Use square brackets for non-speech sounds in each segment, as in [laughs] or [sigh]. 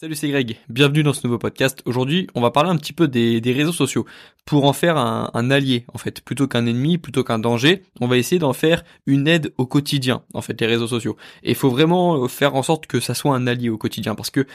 Salut, c'est Greg. Bienvenue dans ce nouveau podcast. Aujourd'hui, on va parler un petit peu des, réseaux sociaux pour en faire un, un allié, en fait, plutôt qu'un ennemi, plutôt qu'un danger. On va essayer d'en faire une aide au quotidien, en fait, les réseaux sociaux. Et il faut vraiment faire en sorte que ça soit un allié au quotidien, parce que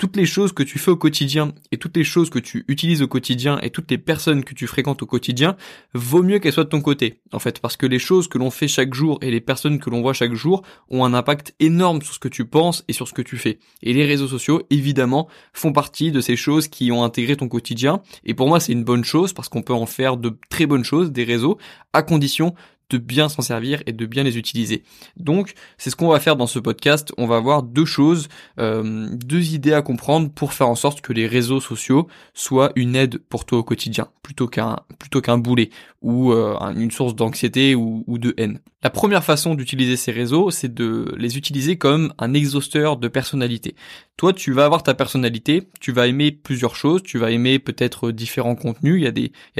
toutes les choses que tu fais au quotidien et toutes les choses que tu utilises au quotidien et toutes les personnes que tu fréquentes au quotidien, vaut mieux qu'elles soient de ton côté. En fait, parce que les choses que l'on fait chaque jour et les personnes que l'on voit chaque jour ont un impact énorme sur ce que tu penses et sur ce que tu fais. Et les réseaux sociaux, évidemment, font partie de ces choses qui ont intégré ton quotidien. Et pour moi, c'est une bonne chose parce qu'on peut en faire de très bonnes choses, des réseaux, à condition de bien s'en servir et de bien les utiliser. Donc c'est ce qu'on va faire dans ce podcast. On va voir deux choses, euh, deux idées à comprendre pour faire en sorte que les réseaux sociaux soient une aide pour toi au quotidien, plutôt qu'un plutôt qu'un boulet ou euh, une source d'anxiété ou de haine. La première façon d'utiliser ces réseaux, c'est de les utiliser comme un exhausteur de personnalité. Toi, tu vas avoir ta personnalité, tu vas aimer plusieurs choses, tu vas aimer peut-être différents contenus. Il y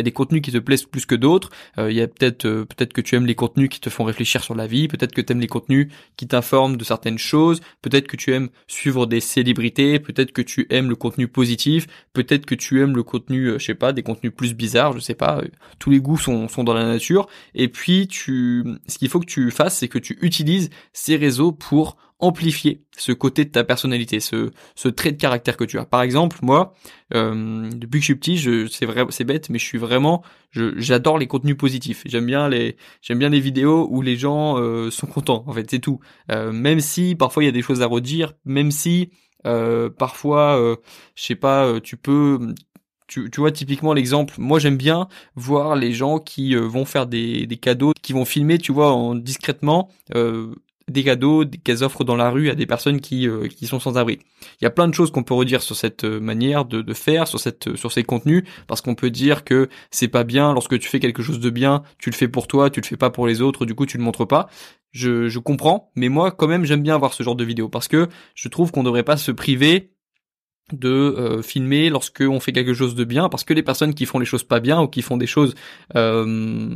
a des contenus qui te plaisent plus que d'autres. Euh, il y a peut-être peut-être que tu aimes les contenus qui te font réfléchir sur la vie, peut-être que tu aimes les contenus qui t'informent de certaines choses, peut-être que tu aimes suivre des célébrités, peut-être que tu aimes le contenu positif, peut-être que tu aimes le contenu, euh, je sais pas, des contenus plus bizarres, je sais pas, euh, tous les goûts sont, sont dans la nature, et puis tu, ce faut que tu fasses, c'est que tu utilises ces réseaux pour amplifier ce côté de ta personnalité, ce, ce trait de caractère que tu as. Par exemple, moi, euh, depuis que je suis petit, c'est vrai, c'est bête, mais je suis vraiment, j'adore les contenus positifs. J'aime bien les, j'aime bien les vidéos où les gens euh, sont contents. En fait, c'est tout. Euh, même si parfois il y a des choses à redire, même si parfois, je sais pas, tu peux, tu, tu, vois typiquement l'exemple, moi j'aime bien voir les gens qui vont faire des, des, cadeaux, qui vont filmer, tu vois, en discrètement, euh, des cadeaux qu'elles offrent dans la rue à des personnes qui, euh, qui sont sans abri. Il y a plein de choses qu'on peut redire sur cette euh, manière de, de faire, sur cette euh, sur ces contenus, parce qu'on peut dire que c'est pas bien lorsque tu fais quelque chose de bien, tu le fais pour toi, tu le fais pas pour les autres, du coup tu le montres pas. Je, je comprends, mais moi quand même j'aime bien voir ce genre de vidéos parce que je trouve qu'on devrait pas se priver de filmer lorsque on fait quelque chose de bien parce que les personnes qui font les choses pas bien ou qui font des choses euh,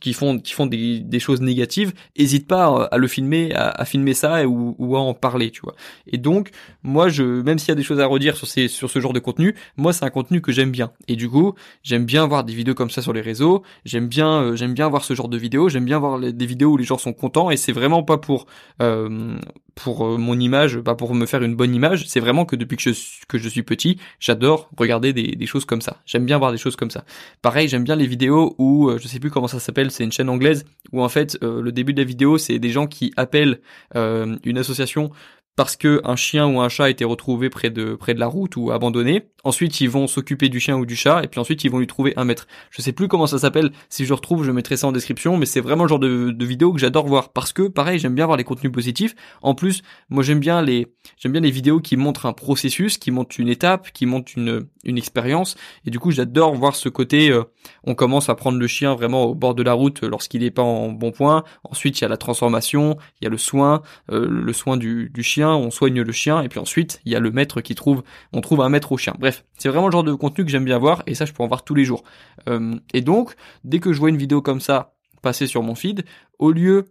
qui font qui font des, des choses négatives, hésite pas à le filmer, à, filmer ça ou, à en parler, tu vois. Et donc moi je même s'il y a des choses à redire sur ces sur ce genre de contenu, moi c'est un contenu que j'aime bien. Et du coup, j'aime bien voir des vidéos comme ça sur les réseaux, j'aime bien euh, j'aime bien voir ce genre de vidéos, j'aime bien voir des vidéos où les gens sont contents et c'est vraiment pas pour euh, pour euh, mon image, pas pour me faire une bonne image, c'est vraiment que depuis que je, suis petit, j'adore regarder des, des choses comme ça. J'aime bien voir des choses comme ça. Pareil, j'aime bien les vidéos où, euh, je sais plus comment ça s'appelle, c'est une chaîne anglaise, où en fait, euh, le début de la vidéo, c'est des gens qui appellent une association parce que un chien ou un chat a été retrouvé près de près de la route ou abandonné. Ensuite, ils vont s'occuper du chien ou du chat et puis ensuite ils vont lui trouver un maître. Je sais plus comment ça s'appelle. Si je retrouve, je mettrai ça en description. Mais c'est vraiment le genre de, vidéo que j'adore voir parce que pareil, j'aime bien voir les contenus positifs. En plus, moi j'aime bien les j'aime bien les vidéos qui montrent un processus, qui montrent une étape, qui montrent une une expérience. Et du coup, j'adore voir ce côté. Euh, on commence à prendre le chien vraiment au bord de la route lorsqu'il n'est pas en bon point. Ensuite, il y a la transformation, il y a le soin, euh, le soin du, du chien on soigne le chien, et puis ensuite, il y a le maître qui trouve, on trouve un maître au chien. Bref, c'est vraiment le genre de contenu que j'aime bien voir, et ça, je peux en voir tous les jours. Euh, et donc, dès que je vois une vidéo comme ça passer sur mon feed, au lieu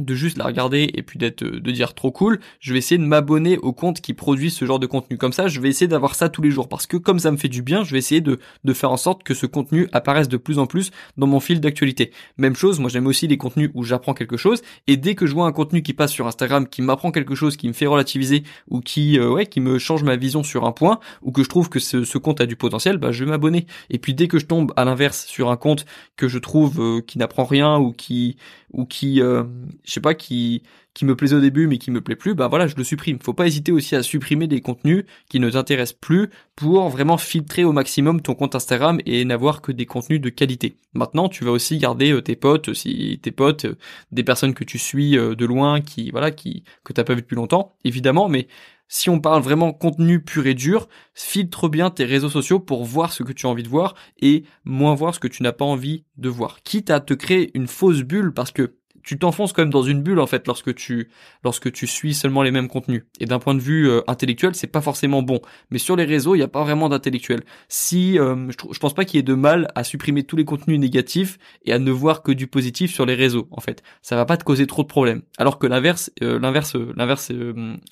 de juste la regarder et puis d'être de dire trop cool, je vais essayer de m'abonner au compte qui produit ce genre de contenu comme ça, je vais essayer d'avoir ça tous les jours parce que comme ça me fait du bien, je vais essayer de, de faire en sorte que ce contenu apparaisse de plus en plus dans mon fil d'actualité. Même chose, moi j'aime aussi les contenus où j'apprends quelque chose et dès que je vois un contenu qui passe sur Instagram qui m'apprend quelque chose, qui me fait relativiser ou qui euh, ouais, qui me change ma vision sur un point ou que je trouve que ce, ce compte a du potentiel, bah je vais m'abonner. Et puis dès que je tombe à l'inverse sur un compte que je trouve euh, qui n'apprend rien ou qui ou qui euh, je sais pas qui qui me plaisait au début mais qui me plaît plus, bah voilà, je le supprime. Faut pas hésiter aussi à supprimer des contenus qui ne t'intéressent plus pour vraiment filtrer au maximum ton compte Instagram et n'avoir que des contenus de qualité. Maintenant, tu vas aussi garder euh, tes potes, si tes potes, euh, des personnes que tu suis euh, de loin, qui voilà, qui que t'as pas vu depuis longtemps, évidemment, mais si on parle vraiment contenu pur et dur, filtre bien tes réseaux sociaux pour voir ce que tu as envie de voir et moins voir ce que tu n'as pas envie de voir. Quitte à te créer une fausse bulle parce que tu t'enfonces quand même dans une bulle en fait lorsque tu lorsque tu suis seulement les mêmes contenus. Et d'un point de vue euh, intellectuel, c'est pas forcément bon. Mais sur les réseaux, il n'y a pas vraiment d'intellectuel. Si euh, je, je pense pas qu'il y ait de mal à supprimer tous les contenus négatifs et à ne voir que du positif sur les réseaux en fait. Ça va pas te causer trop de problèmes. Alors que l'inverse euh, l'inverse l'inverse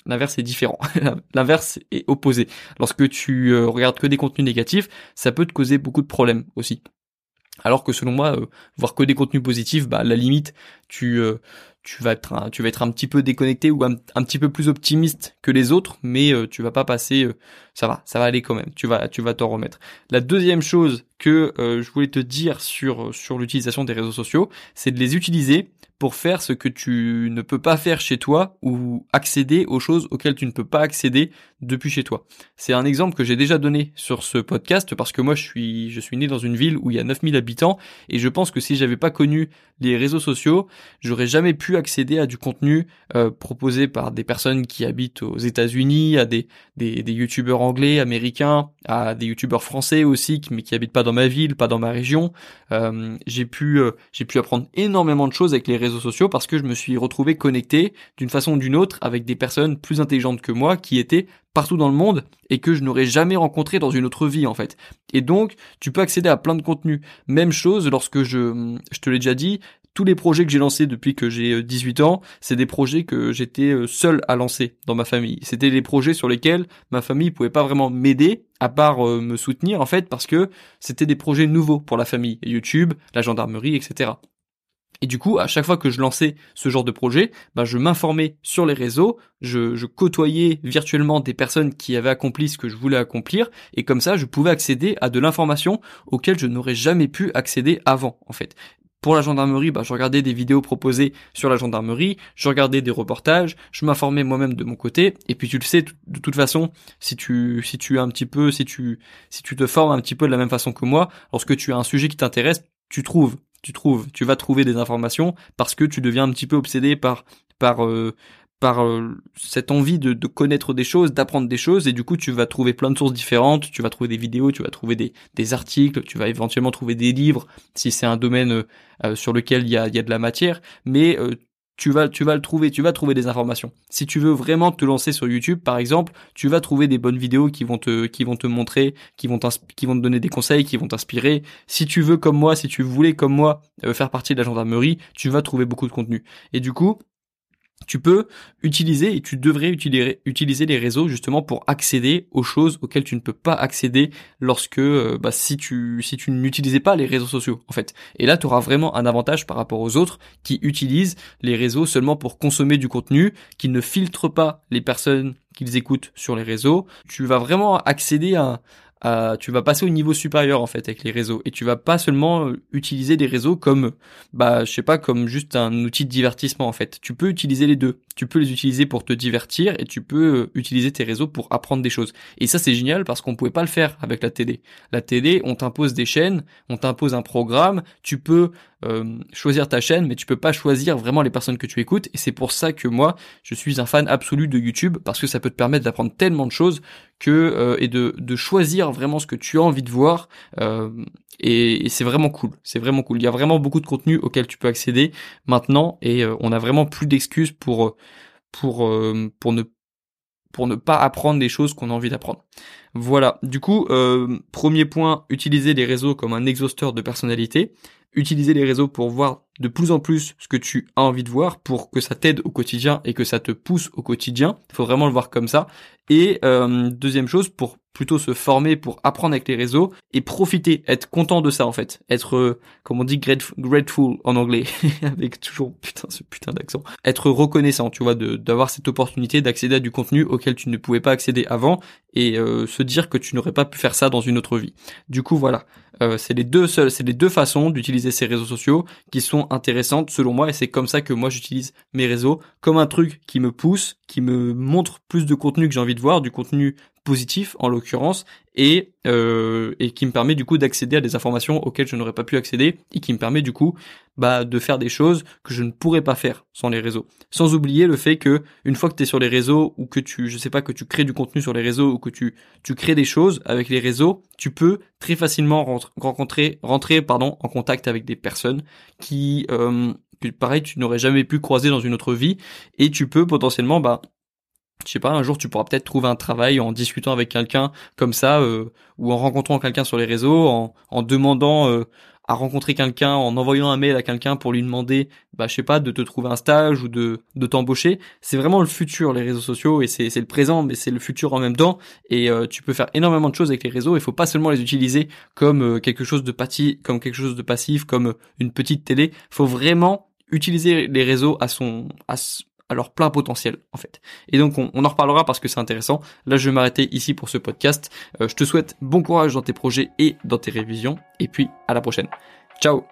l'inverse est différent. [laughs] l'inverse est opposé. Lorsque tu regardes que des contenus négatifs, ça peut te causer beaucoup de problèmes aussi. Alors que selon moi, euh, voir que des contenus positifs, bah à la limite, tu euh, tu vas être un, tu vas être un petit peu déconnecté ou un, petit peu plus optimiste que les autres, mais euh, tu vas pas passer, ça va, ça va aller quand même. Tu vas tu vas t'en remettre. La deuxième chose que je voulais te dire sur sur l'utilisation des réseaux sociaux, c'est de les utiliser pour faire ce que tu ne peux pas faire chez toi ou accéder aux choses auxquelles tu ne peux pas accéder depuis chez toi. C'est un exemple que j'ai déjà donné sur ce podcast parce que moi je suis je suis né dans une ville où il y a 9000 habitants et je pense que si j'avais pas connu les réseaux sociaux, j'aurais jamais pu accéder à du contenu euh, proposé par des personnes qui habitent aux États-Unis, à des des, des youtubeurs anglais, américains, à des youtubeurs français aussi mais qui habitent pas dans ma ville, pas dans ma région. Euh, j'ai pu euh, j'ai pu apprendre énormément de choses avec les réseaux sociaux parce que je me suis retrouvé connecté d'une façon ou d'une autre avec des personnes plus intelligentes que moi qui étaient partout dans le monde et que je n'aurais jamais rencontré dans une autre vie en fait. Et donc, tu peux accéder à plein de contenus. Même chose lorsque je, je te l'ai déjà dit, tous les projets que j'ai lancés depuis que j'ai 18 euh, ans, c'est des projets que j'étais euh, seul à lancer dans ma famille. C'était des projets sur lesquels ma famille pouvait pas vraiment m'aider à part euh, me soutenir en fait parce que c'était des projets nouveaux pour la famille, YouTube, la gendarmerie, etc. Et du coup, à chaque fois que je lançais ce genre de projet, bah, je m'informais sur les réseaux, je, je, côtoyais virtuellement des personnes qui avaient accompli ce que je voulais accomplir, et comme ça, je pouvais accéder à de l'information auquel je n'aurais jamais pu accéder avant, en fait. Pour la gendarmerie, bah, je regardais des vidéos proposées sur la gendarmerie, je regardais des reportages, je m'informais moi-même de mon côté, et puis tu le sais, de toute façon, si tu, si tu un petit peu, si tu, si tu te formes un petit peu de la même façon que moi, lorsque tu as un sujet qui t'intéresse, tu trouves tu trouves, tu vas trouver des informations parce que tu deviens un petit peu obsédé par par euh, par euh, cette envie de, de, connaître des choses, d'apprendre des choses, et du coup tu vas trouver plein de sources différentes, tu vas trouver des vidéos, tu vas trouver des, des articles, tu vas éventuellement trouver des livres, si c'est un domaine euh, sur lequel il y a, y a de la matière, mais tu vas, tu vas le trouver, tu vas trouver des informations. Si tu veux vraiment te lancer sur YouTube, par exemple, tu vas trouver des bonnes vidéos qui vont te, qui vont te montrer, qui vont qui vont te donner des conseils, qui vont t'inspirer. Si tu veux comme moi, si tu voulais comme moi euh, faire partie de la gendarmerie, tu vas trouver beaucoup de contenu. Et du coup, tu peux utiliser et tu devrais utiliser, les réseaux justement pour accéder aux choses auxquelles tu ne peux pas accéder lorsque euh, bah, si tu si tu n'utilisais pas les réseaux sociaux en fait. Et là tu auras vraiment un avantage par rapport aux autres qui utilisent les réseaux seulement pour consommer du contenu, qui ne filtrent pas les personnes qu'ils écoutent sur les réseaux. Tu vas vraiment accéder à, tu vas passer au niveau supérieur en fait avec les réseaux et tu vas pas seulement euh, utiliser des réseaux comme bah je sais pas comme juste un outil de divertissement en fait. Tu peux utiliser les deux. Tu peux les utiliser pour te divertir et tu peux euh, utiliser tes réseaux pour apprendre des choses. Et ça c'est génial parce qu'on pouvait pas le faire avec la télé. La télé, on t'impose des chaînes, on t'impose un programme, tu peux euh, choisir ta chaîne, mais tu peux pas choisir vraiment les personnes que tu écoutes. Et c'est pour ça que moi, je suis un fan absolu de YouTube parce que ça peut te permettre d'apprendre tellement de choses que euh, et de, choisir vraiment ce que tu as envie de voir. Euh, et, c'est vraiment cool. C'est vraiment cool. Il y a vraiment beaucoup de contenu auquel tu peux accéder maintenant et on a vraiment plus d'excuses pour pour pour ne pour ne pas apprendre des choses qu'on a envie d'apprendre. Voilà. Du coup, premier point, utiliser les réseaux comme un exhausteur de personnalité utiliser les réseaux pour voir de plus en plus ce que tu as envie de voir pour que ça t'aide au quotidien et que ça te pousse au quotidien. Il faut vraiment le voir comme ça. Et euh, deuxième chose, pour plutôt se former, pour apprendre avec les réseaux et profiter, être content de ça en fait, être euh, comme on dit grateful en anglais, [laughs] avec toujours putain ce putain d'accent, être reconnaissant, tu vois, d'avoir cette opportunité d'accéder à du contenu auquel tu ne pouvais pas accéder avant et euh, se dire que tu n'aurais pas pu faire ça dans une autre vie. Du coup voilà, c'est les deux seuls, c'est les deux façons d'utiliser ces réseaux sociaux qui sont intéressantes selon moi et c'est comme ça que moi j'utilise mes réseaux comme un truc qui me pousse, qui me montre plus de contenu que j'ai envie de voir, du contenu positif en l'occurrence, et, euh, et qui me permet du coup d'accéder à des informations auxquelles je n'aurais pas pu accéder, et qui me permet du coup bah, de faire des choses que je ne pourrais pas faire sans les réseaux. Sans oublier le fait que une fois que tu es sur les réseaux ou que tu, je sais pas, que tu crées du contenu sur les réseaux ou que tu, tu crées des choses avec les réseaux, tu peux très facilement rencontrer, rentrer pardon, en contact avec des personnes qui, euh, pareil tu n'aurais jamais pu croiser dans une autre vie et tu peux potentiellement bah je sais pas, un jour tu pourras peut-être trouver un travail en discutant avec quelqu'un comme ça, euh, ou en rencontrant quelqu'un sur les réseaux, en, en demandant euh, à rencontrer quelqu'un, en envoyant un mail à quelqu'un pour lui demander, bah je sais pas, de te trouver un stage ou de, de t'embaucher. C'est vraiment le futur les réseaux sociaux et c'est, le présent, mais c'est le futur en même temps. Et euh, tu peux faire énormément de choses avec les réseaux. Il faut pas seulement les utiliser comme quelque chose de passif, comme quelque chose de passif, comme une petite télé. Faut vraiment utiliser les réseaux à son à, à leur plein potentiel en fait. Et donc on, en reparlera parce que c'est intéressant. Là je vais m'arrêter ici pour ce podcast. Euh, je te souhaite bon courage dans tes projets et dans tes révisions. Et puis à la prochaine. Ciao